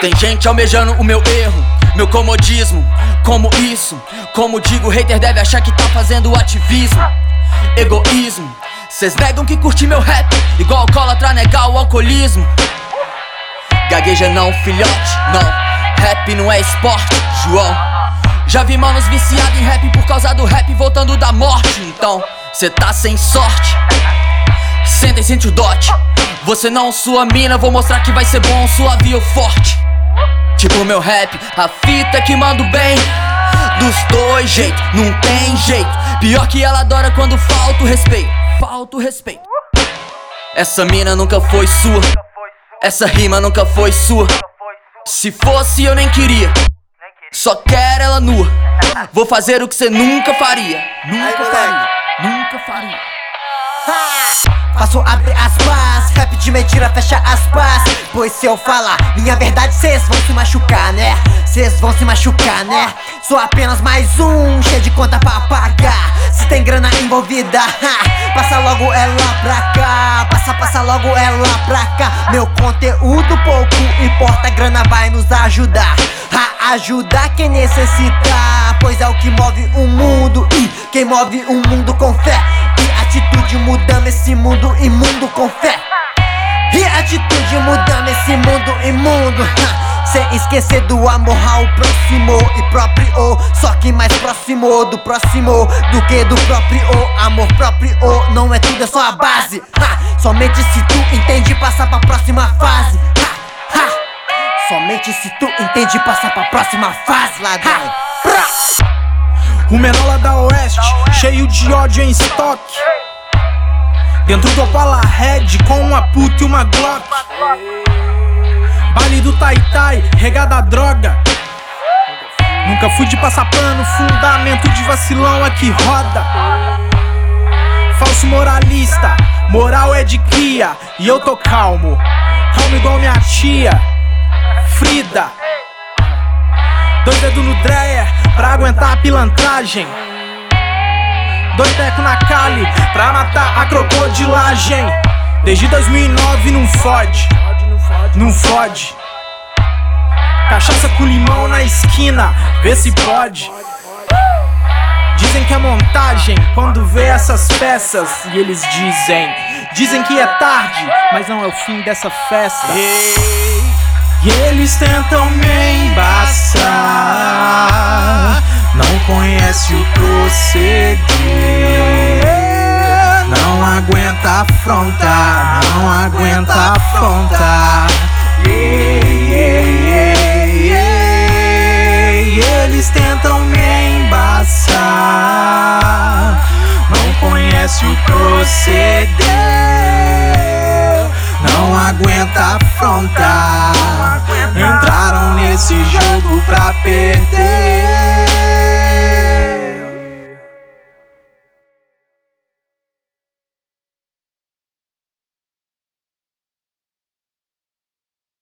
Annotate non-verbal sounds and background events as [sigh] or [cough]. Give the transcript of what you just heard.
Tem gente almejando o meu erro, meu comodismo. Como isso? Como digo, hater deve achar que tá fazendo ativismo. Egoísmo. Cês negam que curti meu rap, igual alcoólatra negar o alcoolismo. Gagueja não, filhote, não. Rap não é esporte, João. Já vi manos viciados em rap por causa do rap voltando da morte. Então, cê tá sem sorte. Senta e sente o dote. Você não sua mina, vou mostrar que vai ser bom, suave ou forte. Tipo meu rap, a fita que mando bem. Dos dois jeitos, não tem jeito. Pior que ela adora quando falta o respeito. Falta o respeito. Essa mina nunca foi sua. Essa rima nunca foi sua. Se fosse, eu nem queria. Só quero ela nua. Vou fazer o que você nunca faria. Nunca faria. Nunca faria. Faço abre aspas, rap de mentira, fecha aspas. Pois se eu falar minha verdade, cês vão se machucar, né? Cês vão se machucar, né? Sou apenas mais um, cheio de conta pra pagar. Se tem grana envolvida, ha, passa logo ela pra cá. Passa, passa logo ela pra cá. Meu conteúdo pouco importa, grana vai nos ajudar. A ajudar quem necessitar, pois é o que move o mundo. E quem move o mundo com fé atitude mudando esse mundo imundo com fé. E atitude mudando esse mundo imundo. [laughs] Sem esquecer do amor ao próximo e próprio. Só que mais próximo do próximo do que do próprio. Amor próprio não é tudo, é só a base. [laughs] Ha, somente se tu entende passar pra próxima fase. Ha. Somente se tu entende passar pra próxima fase, ladrão. O menor lá da oeste, cheio de ódio em estoque. Dentro do Opala Red com uma puta e uma Glock. Baile do Tai Tai, regada a droga. Nunca fui de passar pano, fundamento de vacilão que roda. Falso moralista, moral é de cria e eu tô calmo. Calmo igual minha tia, Frida. Dois dedos no dreyer pra aguentar a pilantragem. Dois teco na Cali pra matar a crocodilagem. Desde 2009 não fode, não fode. Cachaça com limão na esquina, vê se pode. Dizem que é montagem quando vê essas peças. E eles dizem, dizem que é tarde, mas não é o fim dessa festa. E eles tentam me embaçar. Aguenta afrontar, não aguenta afrontar. Yeah, yeah, yeah, eles tentam me embaçar. Não conhece o proceder. Não aguenta afrontar. Entraram nesse jogo pra perder.